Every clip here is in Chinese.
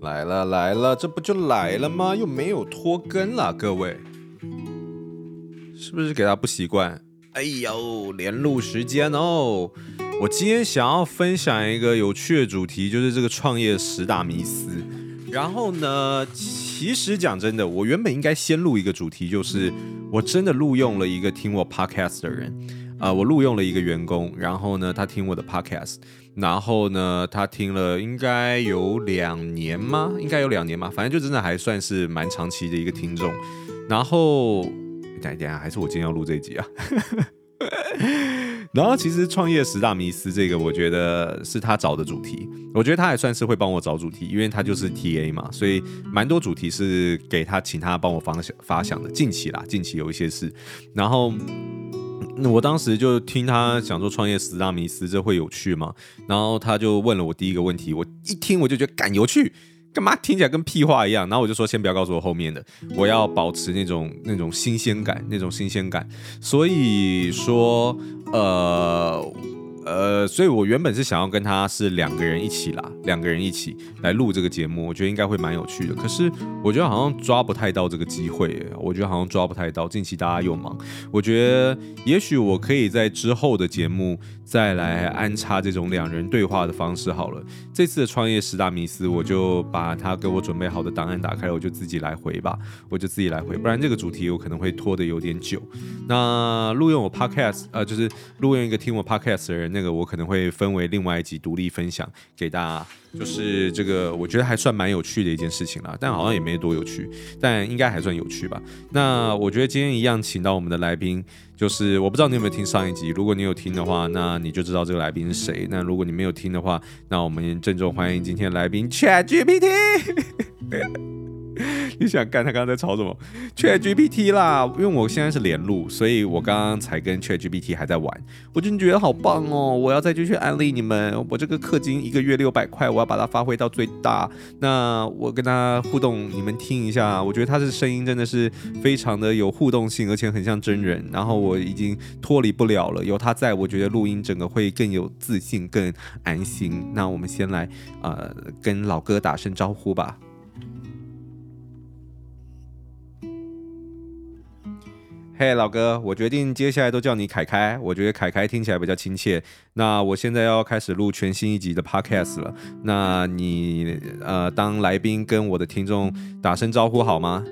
来了来了，这不就来了吗？又没有拖更了，各位，是不是给他不习惯？哎呦，连录时间哦！我今天想要分享一个有趣的主题，就是这个创业十大迷思。然后呢，其实讲真的，我原本应该先录一个主题，就是我真的录用了一个听我 podcast 的人，啊、我录用了一个员工，然后呢，他听我的 podcast。然后呢，他听了应该有两年吗？应该有两年吗？反正就真的还算是蛮长期的一个听众。然后，等一下，还是我今天要录这一集啊？然后，其实创业十大迷思这个，我觉得是他找的主题。我觉得他还算是会帮我找主题，因为他就是 TA 嘛，所以蛮多主题是给他请他帮我发想发想的。近期啦，近期有一些事，然后。我当时就听他讲说创业十大迷思，这会有趣吗？然后他就问了我第一个问题，我一听我就觉得干有趣，干嘛听起来跟屁话一样？然后我就说先不要告诉我后面的，我要保持那种那种新鲜感，那种新鲜感。所以说，呃。呃，所以我原本是想要跟他是两个人一起啦，两个人一起来录这个节目，我觉得应该会蛮有趣的。可是我觉得好像抓不太到这个机会，我觉得好像抓不太到。近期大家又忙，我觉得也许我可以在之后的节目再来安插这种两人对话的方式好了。这次的创业十大迷思，我就把他给我准备好的档案打开了，我就自己来回吧，我就自己来回，不然这个主题有可能会拖得有点久。那录用我 podcast，呃，就是录用一个听我 podcast 的人。那个我可能会分为另外一集独立分享给大家，就是这个我觉得还算蛮有趣的一件事情啦，但好像也没多有趣，但应该还算有趣吧。那我觉得今天一样请到我们的来宾，就是我不知道你有没有听上一集，如果你有听的话，那你就知道这个来宾是谁。那如果你没有听的话，那我们郑重欢迎今天的来宾 ChatGPT。你想干？他刚刚在吵什么？ChatGPT 啦，因为我现在是连录，所以我刚刚才跟 ChatGPT 还在玩，我就觉得好棒哦！我要再继续安利你们，我这个氪金一个月六百块，我要把它发挥到最大。那我跟他互动，你们听一下，我觉得他的声音真的是非常的有互动性，而且很像真人。然后我已经脱离不了了，有他在，我觉得录音整个会更有自信，更安心。那我们先来呃跟老哥打声招呼吧。嘿老哥，我决定接下来都叫你凯凯。我觉得凯凯听起来比较亲切。那我现在要开始录全新一集的 podcast 了。那你呃，当来宾跟我的听众打声招呼好吗？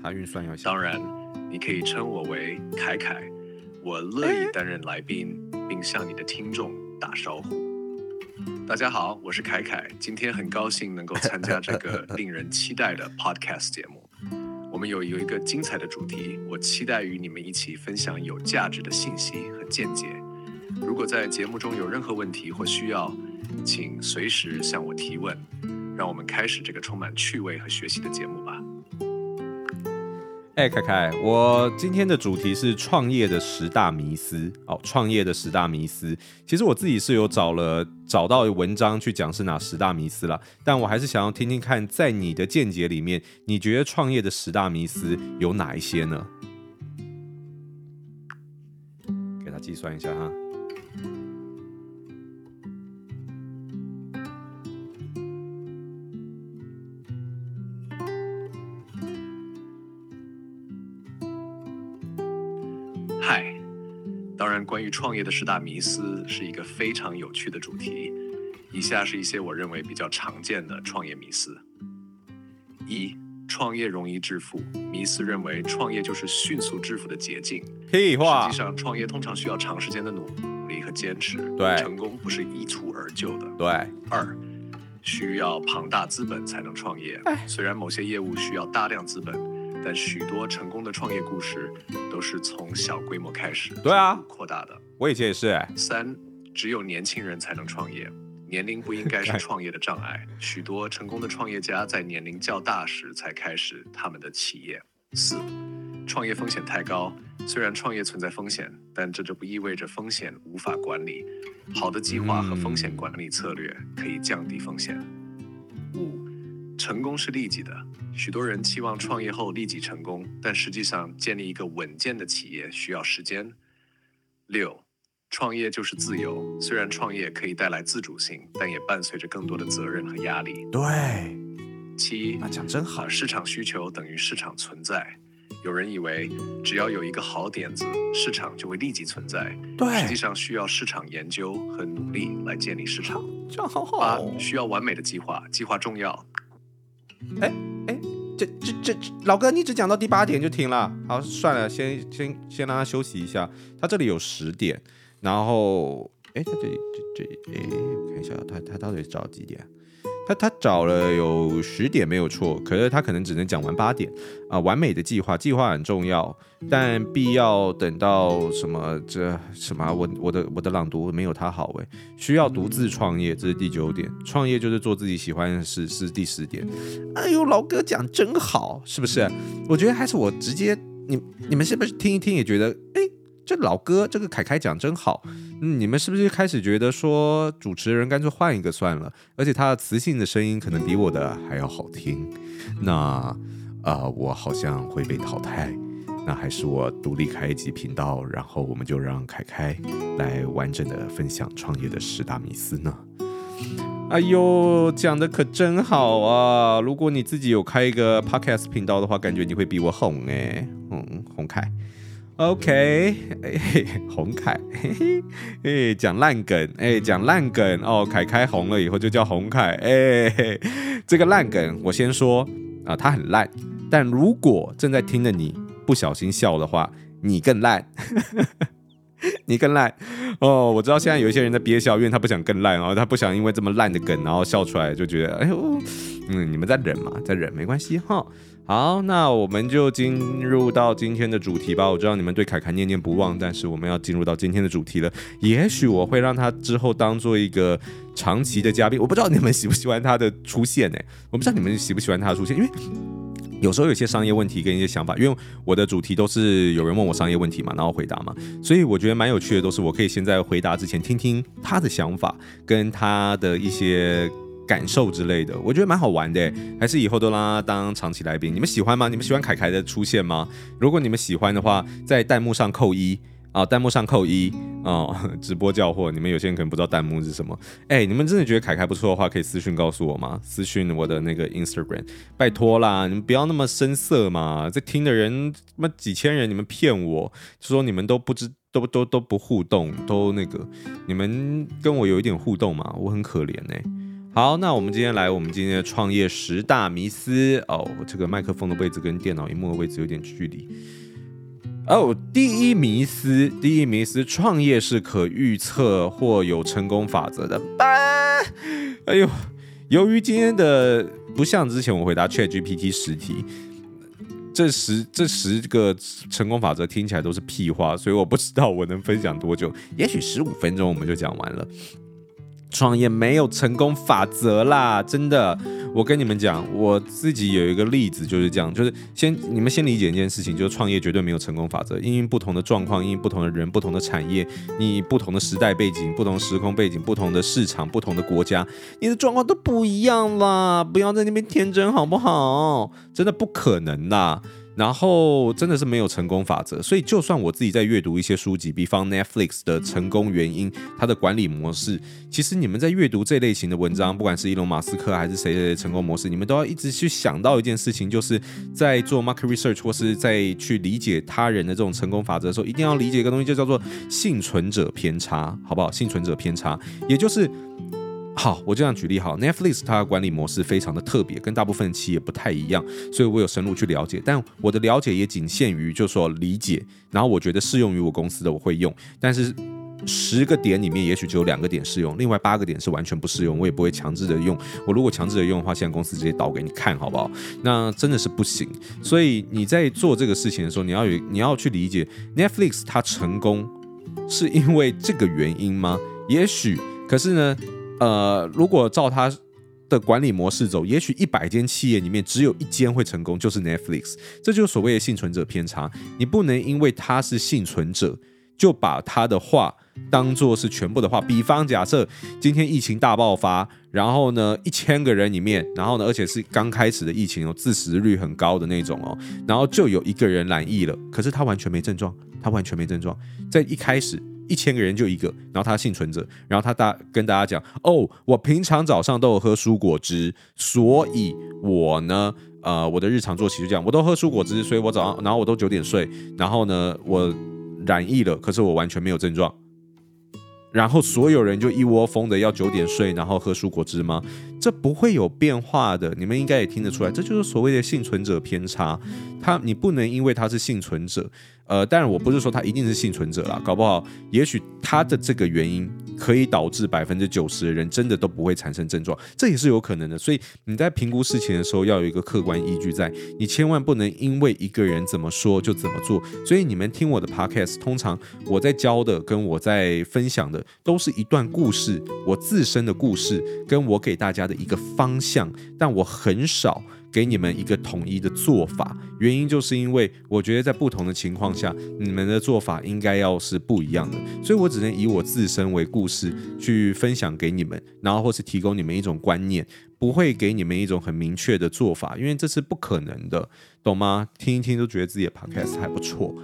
他运算要当然，你可以称我为凯凯。我乐意担任来宾，并向你的听众打招呼。大家好，我是凯凯，今天很高兴能够参加这个令人期待的 podcast 节目。我们有有一个精彩的主题，我期待与你们一起分享有价值的信息和见解。如果在节目中有任何问题或需要，请随时向我提问。让我们开始这个充满趣味和学习的节目。哎，凯凯，我今天的主题是创业的十大迷思哦。创业的十大迷思，其实我自己是有找了找到文章去讲是哪十大迷思了，但我还是想要听听看，在你的见解里面，你觉得创业的十大迷思有哪一些呢？给他计算一下哈。关于创业的十大迷思是一个非常有趣的主题。以下是一些我认为比较常见的创业迷思：一、创业容易致富。迷思认为创业就是迅速致富的捷径。屁话。实际上，创业通常需要长时间的努力和坚持。对。成功不是一蹴而就的。对。二、需要庞大资本才能创业。虽然某些业务需要大量资本。但许多成功的创业故事都是从小规模开始，对啊，扩大的。我以前也是哎。三，只有年轻人才能创业，年龄不应该是 创业的障碍。许多成功的创业家在年龄较大时才开始他们的企业。四，创业风险太高。虽然创业存在风险，但这就不意味着风险无法管理。好的计划和风险管理策略可以降低风险。五。成功是立即的，许多人期望创业后立即成功，但实际上建立一个稳健的企业需要时间。六，创业就是自由，虽然创业可以带来自主性，但也伴随着更多的责任和压力。对。七，讲真好，市场需求等于市场存在。有人以为只要有一个好点子，市场就会立即存在。对，实际上需要市场研究和努力来建立市场。这样好好。八，需要完美的计划，计划重要。哎哎，这这这老哥，你只讲到第八点就停了。好，算了，先先先让他休息一下。他这里有十点，然后哎，他这里这这哎，我看一下，他他到底找几点？他他找了有十点？没有错，可是他可能只能讲完八点？啊。完美的计划，计划很重要，但必要等到什么这什么？我我的我的朗读没有他好诶，需要独自创业，这是第九点。创业就是做自己喜欢的事，是第十点。哎呦，老哥讲真好，是不是？我觉得还是我直接你你们是不是听一听也觉得哎？这老哥，这个凯凯讲真好，嗯，你们是不是开始觉得说主持人干脆换一个算了？而且他的磁性的声音可能比我的还要好听。那啊、呃，我好像会被淘汰。那还是我独立开一集频道，然后我们就让凯凯来完整的分享创业的十大迷思呢？哎呦，讲的可真好啊！如果你自己有开一个 podcast 频道的话，感觉你会比我红哎，嗯，红凯。OK，哎，洪凯，嘿嘿，哎，讲烂梗，哎，讲烂梗哦，凯开红了以后就叫红凯，哎，这个烂梗我先说啊，它很烂，但如果正在听的你不小心笑的话，你更烂，你更烂哦。我知道现在有一些人在憋笑，因为他不想更烂，然后他不想因为这么烂的梗，然后笑出来，就觉得哎呦，嗯，你们在忍嘛，在忍没关系哈。好，那我们就进入到今天的主题吧。我知道你们对凯凯念念不忘，但是我们要进入到今天的主题了。也许我会让他之后当做一个长期的嘉宾。我不知道你们喜不喜欢他的出现呢？我不知道你们喜不喜欢他的出现，因为有时候有些商业问题跟一些想法，因为我的主题都是有人问我商业问题嘛，然后回答嘛，所以我觉得蛮有趣的。都是我可以先在回答之前听听他的想法跟他的一些。感受之类的，我觉得蛮好玩的，还是以后都让他当长期来宾。你们喜欢吗？你们喜欢凯凯的出现吗？如果你们喜欢的话，在弹幕上扣一啊，弹幕上扣一啊。直播叫货，你们有些人可能不知道弹幕是什么。哎，你们真的觉得凯凯不错的话，可以私信告诉我吗？私信我的那个 Instagram，拜托啦，你们不要那么生涩嘛。在听的人那么几千人，你们骗我，就说你们都不知都都都不互动，都那个，你们跟我有一点互动嘛，我很可怜哎。好，那我们今天来，我们今天的创业十大迷思哦。这个麦克风的位置跟电脑荧幕的位置有点距离。哦，第一迷思，第一迷思，创业是可预测或有成功法则的。哎呦，由于今天的不像之前我回答 ChatGPT 十题，这十这十个成功法则听起来都是屁话，所以我不知道我能分享多久，也许十五分钟我们就讲完了。创业没有成功法则啦，真的。我跟你们讲，我自己有一个例子就是这样，就是先你们先理解一件事情，就是创业绝对没有成功法则，因为不同的状况，因为不同的人，不同的产业，你不同的时代背景，不同时空背景，不同的市场，不同的国家，你的状况都不一样啦。不要在那边天真好不好？真的不可能啦。然后真的是没有成功法则，所以就算我自己在阅读一些书籍，比方 Netflix 的成功原因，它的管理模式，其实你们在阅读这类型的文章，不管是伊隆马斯克还是谁的成功模式，你们都要一直去想到一件事情，就是在做 market research 或是在去理解他人的这种成功法则的时候，一定要理解一个东西，就叫做幸存者偏差，好不好？幸存者偏差，也就是。好，我这样举例好，Netflix 它的管理模式非常的特别，跟大部分企业不太一样，所以我有深入去了解，但我的了解也仅限于就是说理解，然后我觉得适用于我公司的我会用，但是十个点里面也许只有两个点适用，另外八个点是完全不适用，我也不会强制的用，我如果强制的用的话，现在公司直接导给你看好不好？那真的是不行，所以你在做这个事情的时候，你要有你要去理解 Netflix 它成功是因为这个原因吗？也许，可是呢？呃，如果照他的管理模式走，也许一百间企业里面只有一间会成功，就是 Netflix。这就是所谓的幸存者偏差。你不能因为他是幸存者，就把他的话当做是全部的话。比方假设今天疫情大爆发，然后呢，一千个人里面，然后呢，而且是刚开始的疫情哦，致死率很高的那种哦，然后就有一个人染疫了，可是他完全没症状，他完全没症状，在一开始。一千个人就一个，然后他幸存者，然后他大跟大家讲，哦，我平常早上都有喝蔬果汁，所以我呢，呃，我的日常作息就这样，我都喝蔬果汁，所以我早上，然后我都九点睡，然后呢，我染疫了，可是我完全没有症状，然后所有人就一窝蜂的要九点睡，然后喝蔬果汁吗？这不会有变化的，你们应该也听得出来，这就是所谓的幸存者偏差，他你不能因为他是幸存者。呃，当然我不是说他一定是幸存者啦，搞不好，也许他的这个原因可以导致百分之九十的人真的都不会产生症状，这也是有可能的。所以你在评估事情的时候要有一个客观依据在，你千万不能因为一个人怎么说就怎么做。所以你们听我的 podcast，通常我在教的跟我在分享的都是一段故事，我自身的故事，跟我给大家的一个方向，但我很少。给你们一个统一的做法，原因就是因为我觉得在不同的情况下，你们的做法应该要是不一样的，所以我只能以我自身为故事去分享给你们，然后或是提供你们一种观念，不会给你们一种很明确的做法，因为这是不可能的，懂吗？听一听都觉得自己的 podcast 还不错。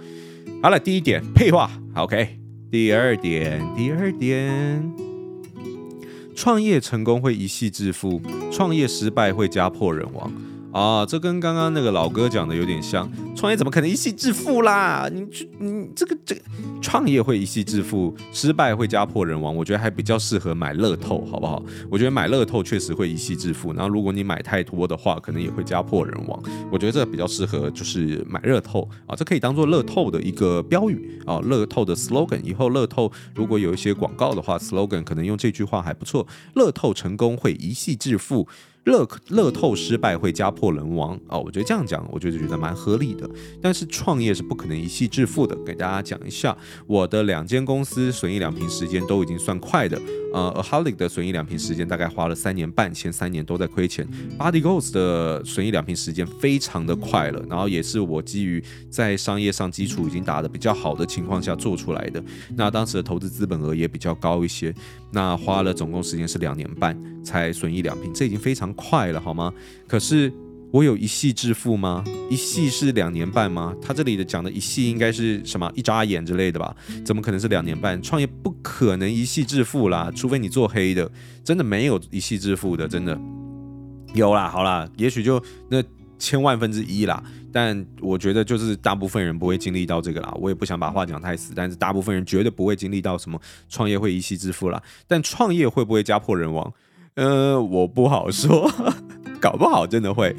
好了，第一点，废话，OK。第二点，第二点，创业成功会一夕致富，创业失败会家破人亡。啊，这跟刚刚那个老哥讲的有点像，创业怎么可能一夕致富啦？你这你这个这个创业会一夕致富，失败会家破人亡。我觉得还比较适合买乐透，好不好？我觉得买乐透确实会一夕致富，然后如果你买太多的话，可能也会家破人亡。我觉得这比较适合就是买乐透啊，这可以当做乐透的一个标语啊，乐透的 slogan。以后乐透如果有一些广告的话，slogan 可能用这句话还不错。乐透成功会一夕致富。乐乐透失败会家破人亡啊、我觉得这样讲，我就觉得蛮合理的。但是创业是不可能一夕致富的。给大家讲一下，我的两间公司损益两平时间都已经算快的。呃，Aholic 的损益两平时间大概花了三年半，前三年都在亏钱。Body Goals 的损益两平时间非常的快了，然后也是我基于在商业上基础已经打得比较好的情况下做出来的。那当时的投资资本额也比较高一些，那花了总共时间是两年半才损益两平，这已经非常。快了好吗？可是我有一夕致富吗？一夕是两年半吗？他这里的讲的一夕应该是什么？一眨眼之类的吧？怎么可能是两年半？创业不可能一夕致富啦，除非你做黑的，真的没有一夕致富的，真的有啦。好啦，也许就那千万分之一啦。但我觉得就是大部分人不会经历到这个啦。我也不想把话讲太死，但是大部分人绝对不会经历到什么创业会一夕致富啦。但创业会不会家破人亡？呃，我不好说，搞不好真的会。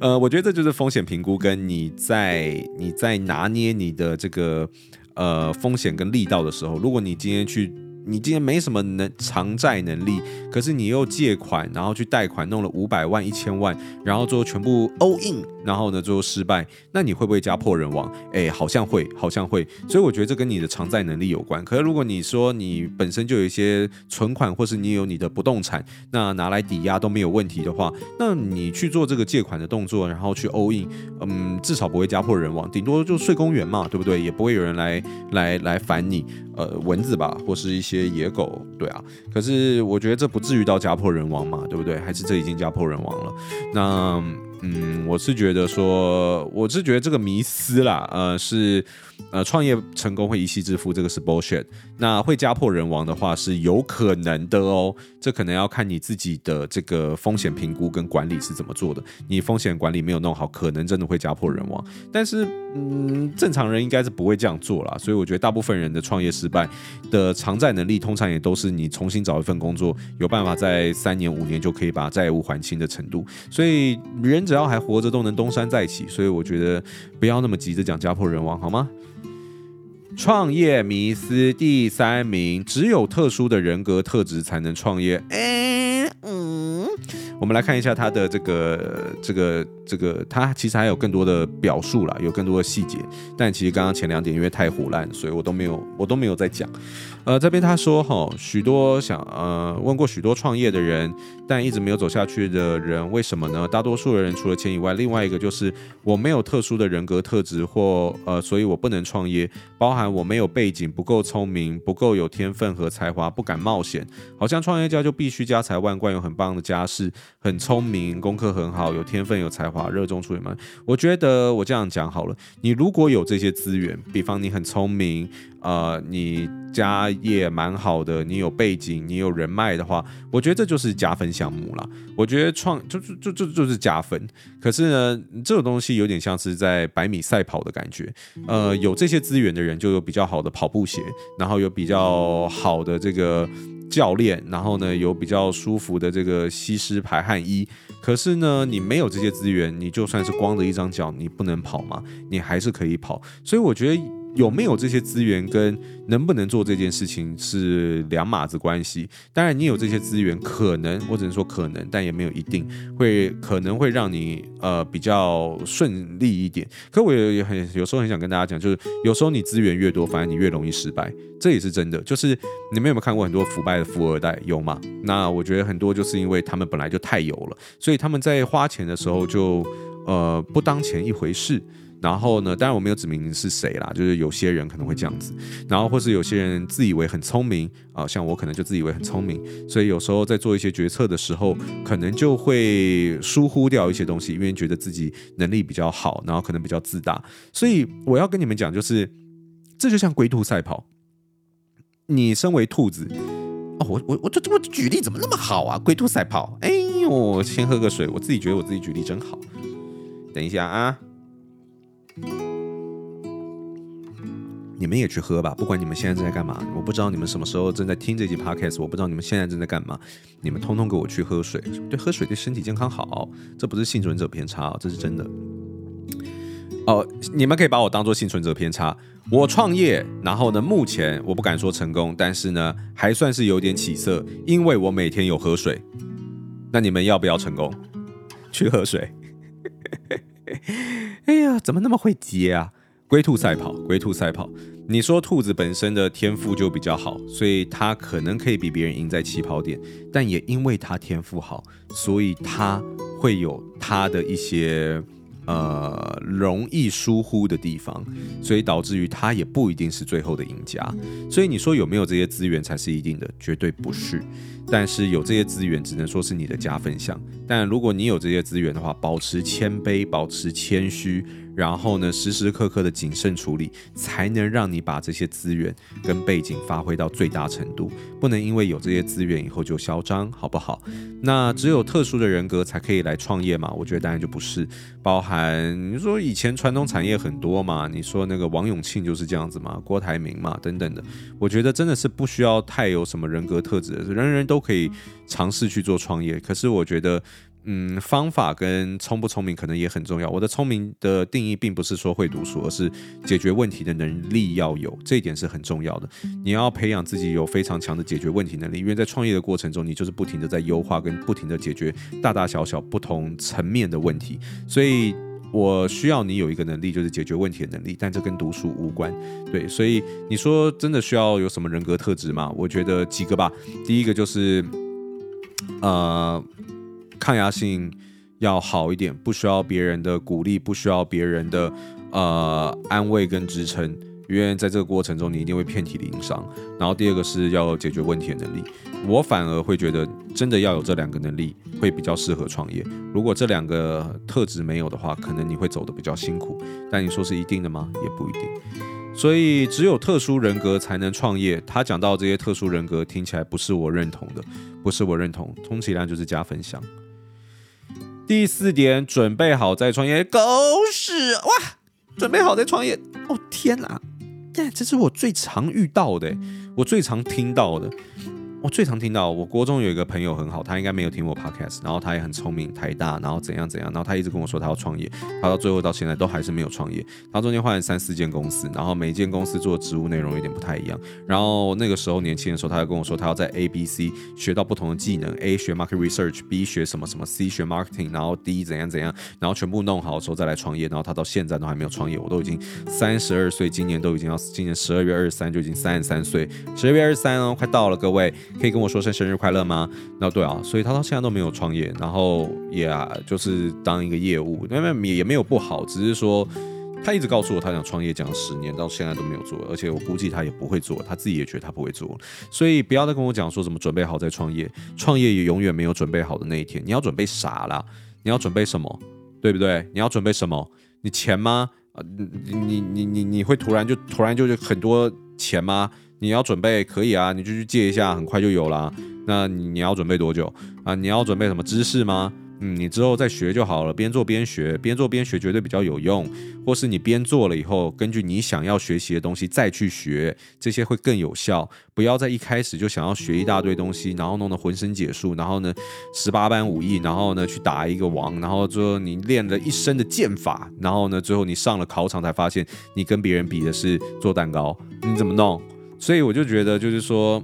呃，我觉得这就是风险评估跟你在你在拿捏你的这个呃风险跟力道的时候，如果你今天去。你今天没什么能偿债能力，可是你又借款，然后去贷款弄了五百万、一千万，然后最后全部 all in，然后呢最后失败，那你会不会家破人亡？哎，好像会，好像会。所以我觉得这跟你的偿债能力有关。可是如果你说你本身就有一些存款，或是你有你的不动产，那拿来抵押都没有问题的话，那你去做这个借款的动作，然后去 all in，嗯，至少不会家破人亡，顶多就睡公园嘛，对不对？也不会有人来来来烦你。呃，蚊子吧，或是一些野狗，对啊。可是我觉得这不至于到家破人亡嘛，对不对？还是这已经家破人亡了。那嗯，我是觉得说，我是觉得这个迷思啦，呃，是。呃，创业成功会一夕致富，这个是 bullshit。那会家破人亡的话是有可能的哦，这可能要看你自己的这个风险评估跟管理是怎么做的。你风险管理没有弄好，可能真的会家破人亡。但是，嗯，正常人应该是不会这样做啦。所以我觉得大部分人的创业失败的偿债能力，通常也都是你重新找一份工作，有办法在三年五年就可以把债务还清的程度。所以人只要还活着，都能东山再起。所以我觉得不要那么急着讲家破人亡，好吗？创业迷思第三名，只有特殊的人格特质才能创业。诶，嗯，我们来看一下他的这个这个这个，他其实还有更多的表述啦，有更多的细节。但其实刚刚前两点因为太胡乱，所以我都没有我都没有在讲。呃，这边他说哈，许多想呃问过许多创业的人，但一直没有走下去的人，为什么呢？大多数的人除了钱以外，另外一个就是我没有特殊的人格特质或呃，所以我不能创业，包含我没有背景，不够聪明，不够有天分和才华，不敢冒险。好像创业家就必须家财万贯，有很棒的家世，很聪明，功课很好，有天分，有才华，热衷处理嘛。我觉得我这样讲好了，你如果有这些资源，比方你很聪明。呃，你家业蛮好的，你有背景，你有人脉的话，我觉得这就是加分项目啦。我觉得创就就就就就是加分。可是呢，这种东西有点像是在百米赛跑的感觉。呃，有这些资源的人就有比较好的跑步鞋，然后有比较好的这个教练，然后呢有比较舒服的这个吸湿排汗衣。可是呢，你没有这些资源，你就算是光着一张脚，你不能跑吗？你还是可以跑。所以我觉得。有没有这些资源跟能不能做这件事情是两码子关系。当然，你有这些资源，可能我只能说可能，但也没有一定会可能会让你呃比较顺利一点。可我也很有时候很想跟大家讲，就是有时候你资源越多，反而你越容易失败，这也是真的。就是你们有没有看过很多腐败的富二代？有吗？那我觉得很多就是因为他们本来就太有了，所以他们在花钱的时候就呃不当钱一回事。然后呢，当然我没有指明是谁啦，就是有些人可能会这样子，然后或是有些人自以为很聪明啊、像我可能就自以为很聪明，所以有时候在做一些决策的时候，可能就会疏忽掉一些东西，因为觉得自己能力比较好，然后可能比较自大。所以我要跟你们讲，就是这就像龟兔赛跑，你身为兔子，哦，我我我这这我举例怎么那么好啊？龟兔赛跑，哎呦，先喝个水，我自己觉得我自己举例真好。等一下啊。你们也去喝吧，不管你们现在正在干嘛。我不知道你们什么时候正在听这集 podcast，我不知道你们现在正在干嘛。你们通通给我去喝水，对，喝水对身体健康好，这不是幸存者偏差，这是真的。哦，你们可以把我当做幸存者偏差。我创业，然后呢，目前我不敢说成功，但是呢，还算是有点起色，因为我每天有喝水。那你们要不要成功？去喝水。哎呀，怎么那么会接啊？龟兔赛跑，龟兔赛跑。你说兔子本身的天赋就比较好，所以它可能可以比别人赢在起跑点，但也因为它天赋好，所以它会有它的一些呃容易疏忽的地方，所以导致于他也不一定是最后的赢家。所以你说有没有这些资源才是一定的？绝对不是。但是有这些资源，只能说是你的加分项。但如果你有这些资源的话，保持谦卑，保持谦虚。然后呢，时时刻刻的谨慎处理，才能让你把这些资源跟背景发挥到最大程度。不能因为有这些资源以后就嚣张，好不好？那只有特殊的人格才可以来创业嘛？我觉得当然就不是。包含你说以前传统产业很多嘛，你说那个王永庆就是这样子嘛，郭台铭嘛等等的。我觉得真的是不需要太有什么人格特质的，人人都可以尝试去做创业。可是我觉得。嗯，方法跟聪不聪明可能也很重要。我的聪明的定义并不是说会读书，而是解决问题的能力要有，这一点是很重要的。你要培养自己有非常强的解决问题能力，因为在创业的过程中，你就是不停的在优化跟不停的解决大大小小不同层面的问题。所以我需要你有一个能力，就是解决问题的能力，但这跟读书无关。对，所以你说真的需要有什么人格特质吗？我觉得几个吧。第一个就是，呃。抗压性要好一点，不需要别人的鼓励，不需要别人的呃安慰跟支撑，因为在这个过程中你一定会遍体鳞伤。然后第二个是要解决问题的能力，我反而会觉得真的要有这两个能力会比较适合创业。如果这两个特质没有的话，可能你会走得比较辛苦。但你说是一定的吗？也不一定。所以只有特殊人格才能创业。他讲到这些特殊人格听起来不是我认同的，不是我认同，充其量就是加分项。第四点，准备好再创业，狗屎哇！准备好再创业，哦天哪，这是我最常遇到的，我最常听到的。我最常听到，我国中有一个朋友很好，他应该没有听我 podcast，然后他也很聪明，台大，然后怎样怎样，然后他一直跟我说他要创业，他到最后到现在都还是没有创业。他中间换了三四间公司，然后每一间公司做的职务内容有点不太一样。然后那个时候年轻的时候，他就跟我说他要在 A、B、C 学到不同的技能，A 学 market research，B 学什么什么，C 学 marketing，然后 D 怎样怎样，然后全部弄好的时候再来创业。然后他到现在都还没有创业，我都已经三十二岁，今年都已经要今年十二月二十三就已经三十三岁，十二月二十三哦，快到了，各位。可以跟我说声生日快乐吗？那对啊，所以他到现在都没有创业，然后也、啊、就是当一个业务，那么也没有不好，只是说他一直告诉我他想创业，讲十年到现在都没有做，而且我估计他也不会做，他自己也觉得他不会做，所以不要再跟我讲说什么准备好再创业，创业也永远没有准备好的那一天。你要准备啥啦？你要准备什么？对不对？你要准备什么？你钱吗？啊，你你你你你会突然就突然就很多钱吗？你要准备可以啊，你就去借一下，很快就有了。那你你要准备多久啊？你要准备什么知识吗？嗯，你之后再学就好了，边做边学，边做边学绝对比较有用。或是你边做了以后，根据你想要学习的东西再去学，这些会更有效。不要在一开始就想要学一大堆东西，然后弄得浑身解数，然后呢十八般武艺，然后呢去打一个王，然后最后你练了一身的剑法，然后呢最后你上了考场才发现你跟别人比的是做蛋糕，你怎么弄？所以我就觉得，就是说。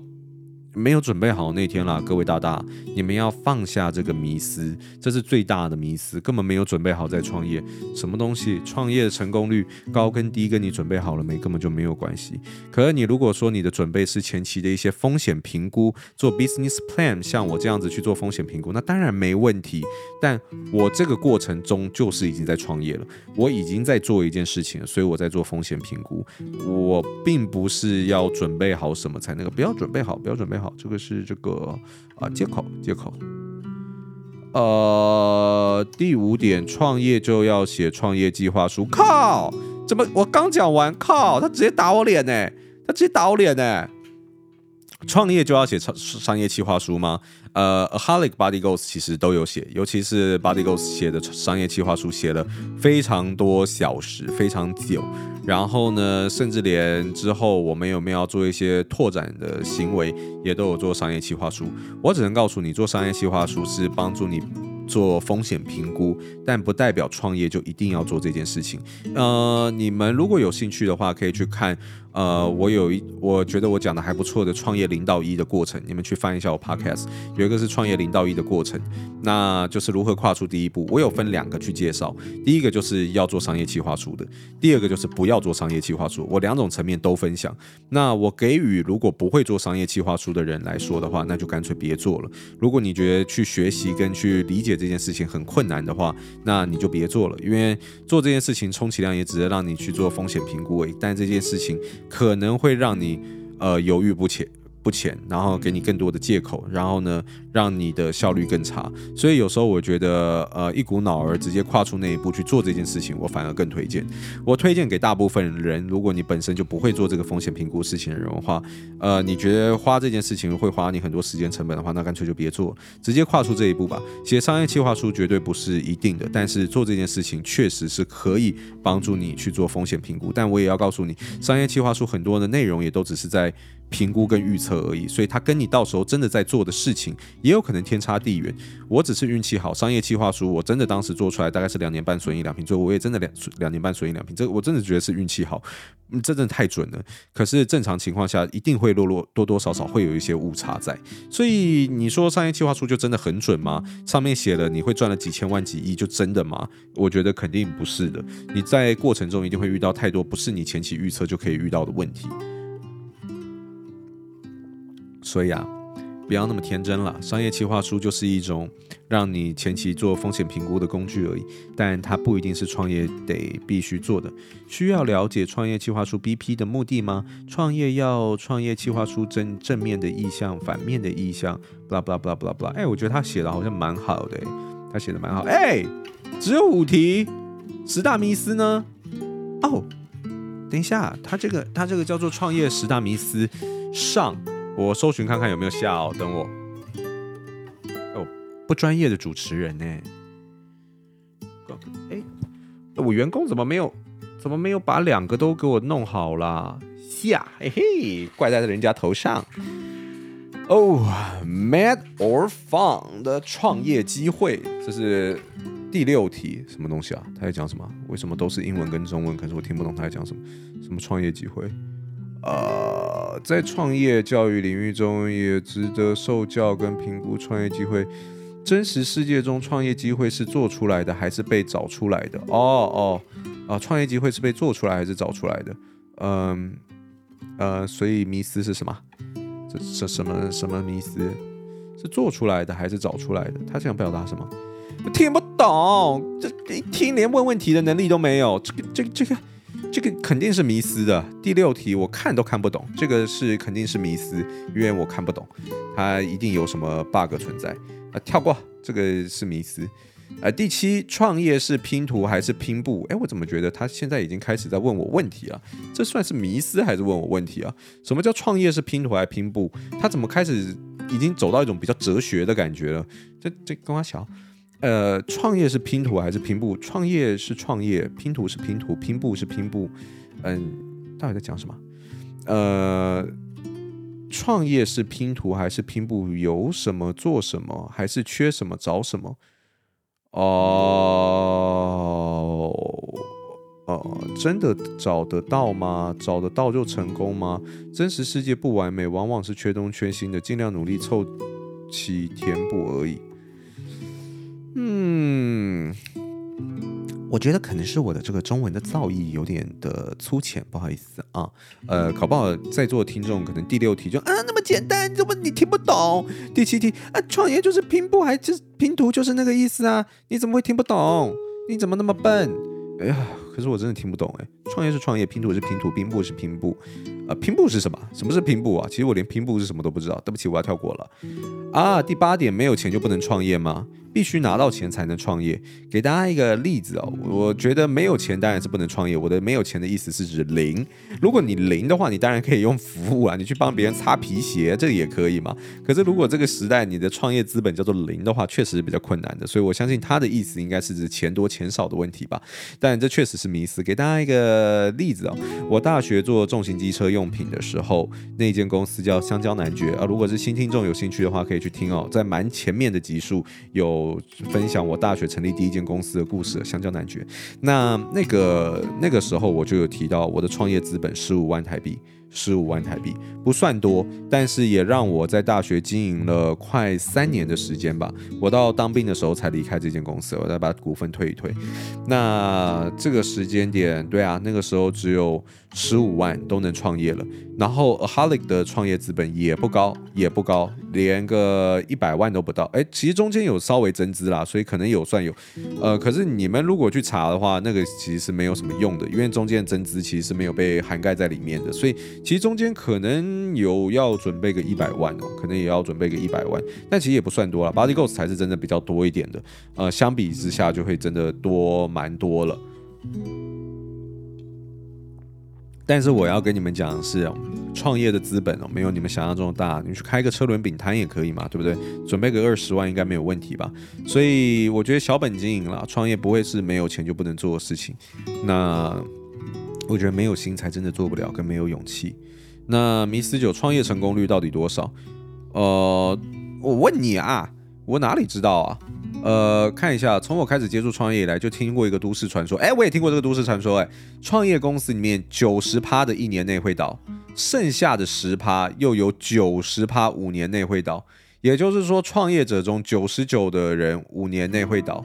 没有准备好那天啦，各位大大，你们要放下这个迷思，这是最大的迷思，根本没有准备好再创业。什么东西？创业的成功率高跟低跟你准备好了没根本就没有关系。可是你如果说你的准备是前期的一些风险评估，做 business plan，像我这样子去做风险评估，那当然没问题。但我这个过程中就是已经在创业了，我已经在做一件事情，所以我在做风险评估。我并不是要准备好什么才那个，不要准备好，不要准备好。这个是这个啊接口接口，呃，第五点，创业就要写创业计划书。靠，怎么我刚讲完，靠，他直接打我脸呢？他直接打我脸呢？创业就要写商商业计划书吗？呃，Aholic Body Goals 其实都有写，尤其是 Body Goals 写的商业计划书写了非常多小时，非常久。然后呢，甚至连之后我们有没有要做一些拓展的行为，也都有做商业计划书。我只能告诉你，做商业计划书是帮助你做风险评估，但不代表创业就一定要做这件事情。呃，你们如果有兴趣的话，可以去看。呃，我有一，我觉得我讲的还不错的创业零到一的过程，你们去翻一下我 podcast，有一个是创业零到一的过程，那就是如何跨出第一步。我有分两个去介绍，第一个就是要做商业计划书的，第二个就是不要做商业计划书。我两种层面都分享。那我给予如果不会做商业计划书的人来说的话，那就干脆别做了。如果你觉得去学习跟去理解这件事情很困难的话，那你就别做了，因为做这件事情充其量也只是让你去做风险评估而已，但这件事情。可能会让你呃犹豫不前。不前，然后给你更多的借口，然后呢，让你的效率更差。所以有时候我觉得，呃，一股脑儿直接跨出那一步去做这件事情，我反而更推荐。我推荐给大部分人，如果你本身就不会做这个风险评估事情的人的话，呃，你觉得花这件事情会花你很多时间成本的话，那干脆就别做，直接跨出这一步吧。写商业计划书绝对不是一定的，但是做这件事情确实是可以帮助你去做风险评估。但我也要告诉你，商业计划书很多的内容也都只是在。评估跟预测而已，所以他跟你到时候真的在做的事情也有可能天差地远。我只是运气好，商业计划书我真的当时做出来大概是两年半损益两平，所以我也真的两两年半损益两平，这我真的觉得是运气好，嗯，真的太准了。可是正常情况下一定会落落多多少少会有一些误差在，所以你说商业计划书就真的很准吗？上面写了你会赚了几千万几亿就真的吗？我觉得肯定不是的。你在过程中一定会遇到太多不是你前期预测就可以遇到的问题。所以啊，不要那么天真了。商业计划书就是一种让你前期做风险评估的工具而已，但它不一定是创业得必须做的。需要了解创业计划书 BP 的目的吗？创业要创业计划书正正面的意向，反面的意向，blah blah blah blah blah。哎，我觉得他写的好像蛮好的，他写的蛮好。哎，只有五题，十大迷思呢？哦，等一下，他这个他这个叫做创业十大迷思上。我搜寻看看有没有下哦，等我。哦，不专业的主持人呢？哎，我员工怎么没有？怎么没有把两个都给我弄好啦？下，嘿嘿，怪在了人家头上。哦、oh,，Mad or Fun 的创业机会，这是第六题，什么东西啊？他在讲什么？为什么都是英文跟中文？可是我听不懂他在讲什么。什么创业机会？呃，在创业教育领域中，也值得受教跟评估创业机会。真实世界中，创业机会是做出来的，还是被找出来的？哦哦，啊，创业机会是被做出来还是找出来的？嗯，呃，所以迷思是什么？这什么什么迷思？是做出来的还是找出来的？他想表达什么？听不懂，这一听连问问题的能力都没有。这个这个这个这个肯定是迷思的。第六题我看都看不懂，这个是肯定是迷思，因为我看不懂，它一定有什么 bug 存在啊！跳过，这个是迷思。呃，第七，创业是拼图还是拼布？哎，我怎么觉得他现在已经开始在问我问题了？这算是迷思还是问我问题啊？什么叫创业是拼图还是拼布？他怎么开始已经走到一种比较哲学的感觉了？这这跟我讲，呃，创业是拼图还是拼布？创业是创业，拼图是拼图，拼布是拼布。嗯，到底在讲什么？呃，创业是拼图还是拼布？有什么做什么？还是缺什么找什么？哦，哦，真的找得到吗？找得到就成功吗？真实世界不完美，往往是缺东缺西的，尽量努力凑齐填补而已。嗯。我觉得可能是我的这个中文的造诣有点的粗浅，不好意思啊。呃，考不好在座的听众可能第六题就啊那么简单，怎么你听不懂？第七题啊，创业就是拼布还是拼图就是那个意思啊？你怎么会听不懂？你怎么那么笨？哎呀，可是我真的听不懂哎。创业是创业，拼图是拼图，拼布是拼布。啊，拼布是什么？什么是拼布啊？其实我连拼布是什么都不知道。对不起，我要跳过了。啊，第八点，没有钱就不能创业吗？必须拿到钱才能创业。给大家一个例子哦，我觉得没有钱当然是不能创业。我的没有钱的意思是指零。如果你零的话，你当然可以用服务啊，你去帮别人擦皮鞋，这也可以嘛。可是如果这个时代你的创业资本叫做零的话，确实是比较困难的。所以我相信他的意思应该是指钱多钱少的问题吧。但这确实是迷思。给大家一个例子哦，我大学做重型机车用品的时候，那间公司叫香蕉男爵啊。如果是新听众有兴趣的话，可以去听哦，在蛮前面的集数有。分享我大学成立第一间公司的故事，香蕉男爵。那那个那个时候我就有提到我的创业资本十五万台币。十五万台币不算多，但是也让我在大学经营了快三年的时间吧。我到当兵的时候才离开这间公司，我再把股份退一退。那这个时间点，对啊，那个时候只有十五万都能创业了。然后 Aholic 的创业资本也不高，也不高，连个一百万都不到。哎，其实中间有稍微增资啦，所以可能有算有。呃，可是你们如果去查的话，那个其实是没有什么用的，因为中间增资其实是没有被涵盖在里面的，所以。其实中间可能有要准备个一百万哦，可能也要准备个一百万，但其实也不算多了。Body Ghost 才是真的比较多一点的，呃，相比之下就会真的多蛮多了。但是我要跟你们讲的是，创业的资本哦，没有你们想象中的大。你去开个车轮饼摊也可以嘛，对不对？准备个二十万应该没有问题吧？所以我觉得小本经营啦，创业不会是没有钱就不能做的事情。那。我觉得没有心才真的做不了，跟没有勇气。那迷思九创业成功率到底多少？呃，我问你啊，我哪里知道啊？呃，看一下，从我开始接触创业以来，就听过一个都市传说。哎，我也听过这个都市传说。哎，创业公司里面九十趴的一年内会倒，剩下的十趴又有九十趴五年内会倒。也就是说，创业者中九十九的人五年内会倒。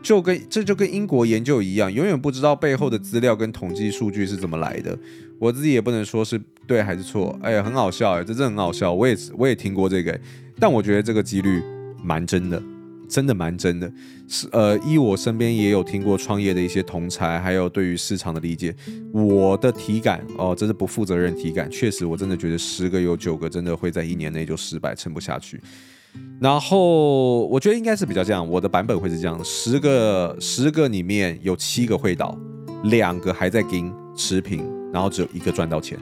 就跟这就跟英国研究一样，永远不知道背后的资料跟统计数据是怎么来的。我自己也不能说是对还是错。哎，很好笑哎，这真的很好笑。我也我也听过这个，但我觉得这个几率蛮真的，真的蛮真的。是呃，依我身边也有听过创业的一些同才，还有对于市场的理解，我的体感哦，这是不负责任体感。确实，我真的觉得十个有九个真的会在一年内就失败，撑不下去。然后我觉得应该是比较这样，我的版本会是这样：十个十个里面有七个会倒，两个还在跟持平，然后只有一个赚到钱。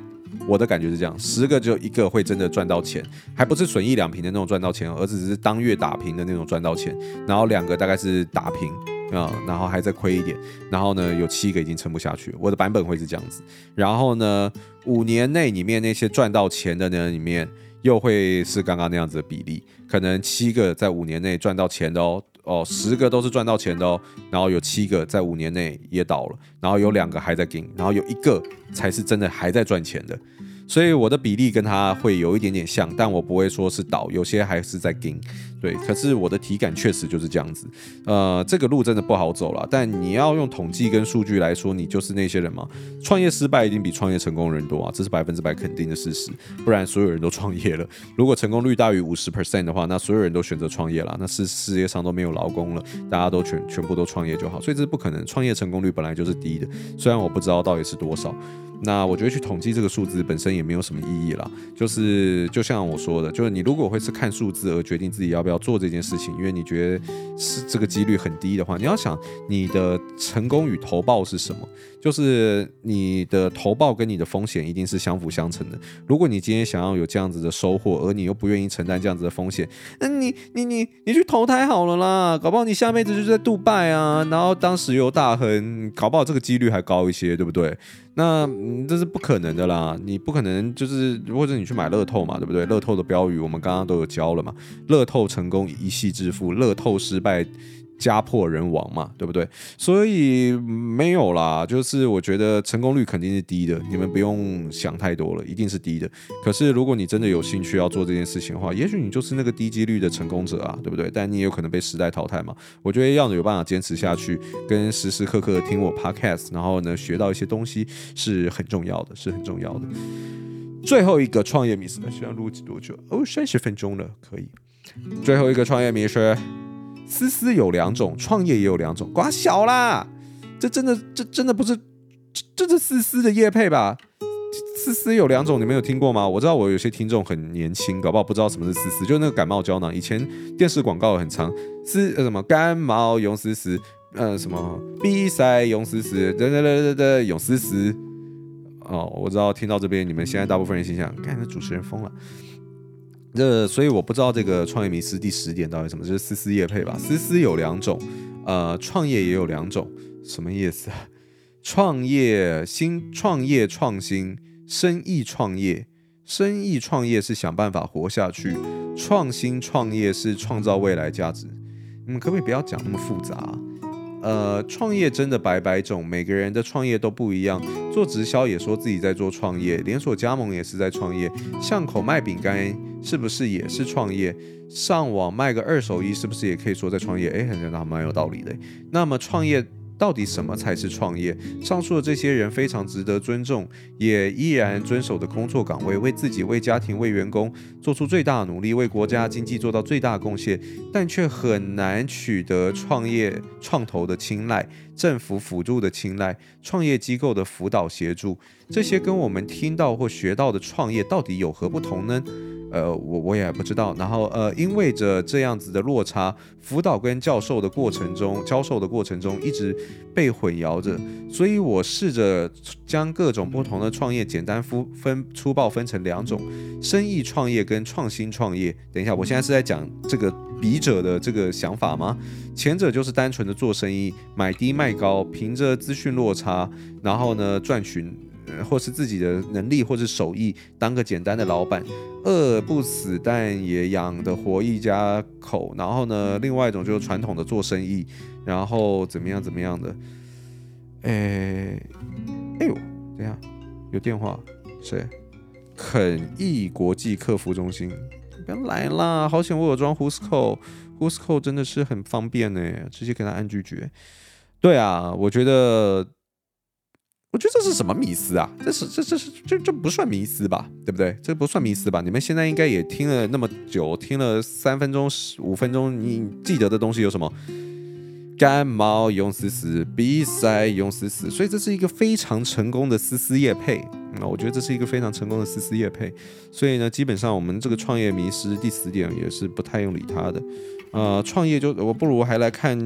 我的感觉是这样：十个只有一个会真的赚到钱，还不是损一两平的那种赚到钱，而只是当月打平的那种赚到钱。然后两个大概是打平啊，然后还在亏一点。然后呢，有七个已经撑不下去。我的版本会是这样子。然后呢，五年内里面那些赚到钱的呢里面。又会是刚刚那样子的比例，可能七个在五年内赚到钱的哦，哦，十个都是赚到钱的哦，然后有七个在五年内也倒了，然后有两个还在跟，然后有一个才是真的还在赚钱的。所以我的比例跟它会有一点点像，但我不会说是倒，有些还是在跟，对。可是我的体感确实就是这样子，呃，这个路真的不好走了。但你要用统计跟数据来说，你就是那些人吗？创业失败一定比创业成功人多啊，这是百分之百肯定的事实。不然所有人都创业了。如果成功率大于五十 percent 的话，那所有人都选择创业了，那是世界上都没有劳工了，大家都全全部都创业就好。所以这是不可能，创业成功率本来就是低的。虽然我不知道到底是多少。那我觉得去统计这个数字本身也没有什么意义啦，就是就像我说的，就是你如果会是看数字而决定自己要不要做这件事情，因为你觉得是这个几率很低的话，你要想你的成功与投报是什么？就是你的投报跟你的风险一定是相辅相成的。如果你今天想要有这样子的收获，而你又不愿意承担这样子的风险，那你你你你去投胎好了啦，搞不好你下辈子就在杜拜啊，然后当石油大亨，搞不好这个几率还高一些，对不对？那，这是不可能的啦，你不可能就是，或者你去买乐透嘛，对不对？乐透的标语我们刚刚都有教了嘛，乐透成功一夕致富，乐透失败。家破人亡嘛，对不对？所以没有啦，就是我觉得成功率肯定是低的，你们不用想太多了，一定是低的。可是如果你真的有兴趣要做这件事情的话，也许你就是那个低几率的成功者啊，对不对？但你也有可能被时代淘汰嘛。我觉得要有办法坚持下去，跟时时刻刻听我 podcast，然后呢学到一些东西是很重要的，是很重要的。最后一个创业迷思，需要录多久？哦，三十分钟了，可以。最后一个创业迷思。思思有两种，创业也有两种，瓜小啦，这真的，这真的不是，这这是思思的业配吧？思思有两种，你们有听过吗？我知道我有些听众很年轻，搞不好不知道什么是思思，就那个感冒胶囊，以前电视广告很长，思什么感冒用思思，呃什么比赛用思思，对对对对对，用思思。哦，我知道，听到这边，你们现在大部分人心想，看那主持人疯了。这所以我不知道这个创业迷思第十点到底什么，就是思思业配吧。思思有两种，呃，创业也有两种，什么意思？创业新创业创新，生意创业，生意创业是想办法活下去，创新创业是创造未来价值。你们可不可以不要讲那么复杂？呃，创业真的百百种，每个人的创业都不一样。做直销也说自己在做创业，连锁加盟也是在创业，巷口卖饼干是不是也是创业？上网卖个二手衣是不是也可以说在创业？诶，好像蛮有道理的。那么创业。到底什么才是创业？上述的这些人非常值得尊重，也依然遵守的工作岗位，为自己、为家庭、为员工做出最大的努力，为国家经济做到最大的贡献，但却很难取得创业创投的青睐、政府辅助的青睐、创业机构的辅导协助。这些跟我们听到或学到的创业到底有何不同呢？呃，我我也不知道。然后呃，因为着这样子的落差，辅导跟教授的过程中，教授的过程中一直被混淆着。所以我试着将各种不同的创业简单分分粗暴分成两种：生意创业跟创新创业。等一下，我现在是在讲这个笔者的这个想法吗？前者就是单纯的做生意，买低卖高，凭着资讯落差，然后呢赚取。或是自己的能力，或是手艺，当个简单的老板，饿不死，但也养得活一家口。然后呢，另外一种就是传统的做生意，然后怎么样怎么样的。哎，哎呦，等下有电话，谁？肯义国际客服中心，不要来啦！好险我有装 Who's Call，Who's Call 真的是很方便呢，直接给他按拒绝。对啊，我觉得。我觉得这是什么迷思啊？这是这这是这这不算迷思吧？对不对？这不算迷思吧？你们现在应该也听了那么久，听了三分钟、十五分钟，你记得的东西有什么？感冒用思思，比赛用思思，所以这是一个非常成功的思思业配。那我觉得这是一个非常成功的思思业配。所以呢，基本上我们这个创业迷失第十点也是不太用理他的。呃，创业就我不如还来看。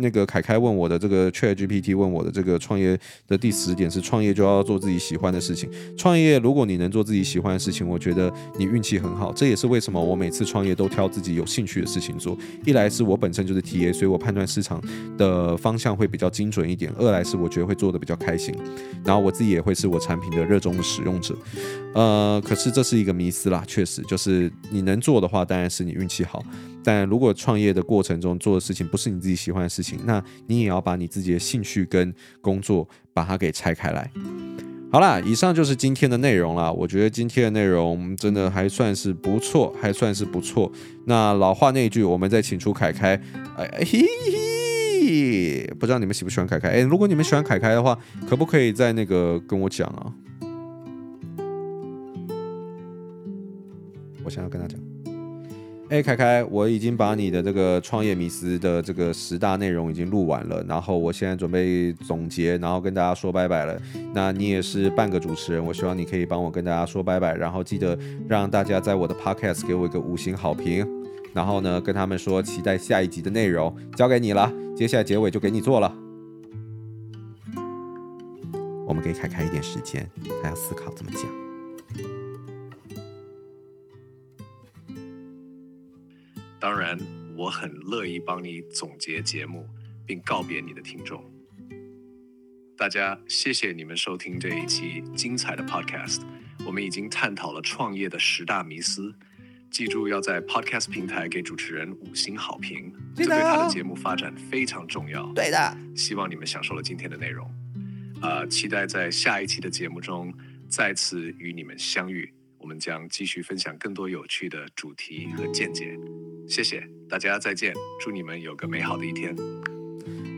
那个凯凯问我的这个 ChatGPT 问我的这个创业的第十点是创业就要做自己喜欢的事情。创业如果你能做自己喜欢的事情，我觉得你运气很好。这也是为什么我每次创业都挑自己有兴趣的事情做。一来是我本身就是 TA，所以我判断市场的方向会比较精准一点；二来是我觉得会做得比较开心，然后我自己也会是我产品的热衷。使用者。呃，可是这是一个迷思啦，确实就是你能做的话，当然是你运气好。但如果创创业的过程中做的事情不是你自己喜欢的事情，那你也要把你自己的兴趣跟工作把它给拆开来。好啦，以上就是今天的内容啦。我觉得今天的内容真的还算是不错，还算是不错。那老话那一句，我们再请出凯凯。哎嘿嘿，不知道你们喜不喜欢凯凯？哎，如果你们喜欢凯凯的话，可不可以在那个跟我讲啊？我想要跟他讲。哎，凯凯，我已经把你的这个创业迷思的这个十大内容已经录完了，然后我现在准备总结，然后跟大家说拜拜了。那你也是半个主持人，我希望你可以帮我跟大家说拜拜，然后记得让大家在我的 podcast 给我一个五星好评，然后呢，跟他们说期待下一集的内容，交给你了。接下来结尾就给你做了。我们给凯凯一点时间，他要思考怎么讲。当然，我很乐意帮你总结节目，并告别你的听众。大家，谢谢你们收听这一期精彩的 Podcast。我们已经探讨了创业的十大迷思，记住要在 Podcast 平台给主持人五星好评，这对他的节目发展非常重要。对的，希望你们享受了今天的内容。呃，期待在下一期的节目中再次与你们相遇。我们将继续分享更多有趣的主题和见解。谢谢大家，再见！祝你们有个美好的一天。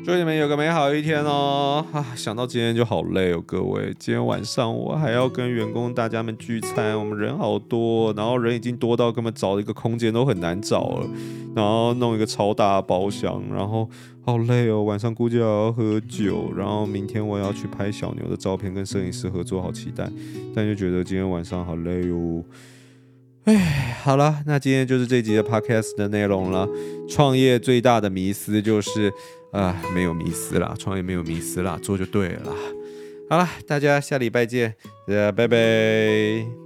祝你们有个美好的一天哦！啊，想到今天就好累哦，各位。今天晚上我还要跟员工大家们聚餐，我们人好多，然后人已经多到根本找一个空间都很难找了，然后弄一个超大包厢，然后好累哦。晚上估计还要喝酒，然后明天我要去拍小牛的照片，跟摄影师合作，好期待。但就觉得今天晚上好累哦。哎，好了，那今天就是这集的 podcast 的内容了。创业最大的迷思就是，啊、呃，没有迷思啦，创业没有迷思啦，做就对了。好了，大家下礼拜见，大家拜拜。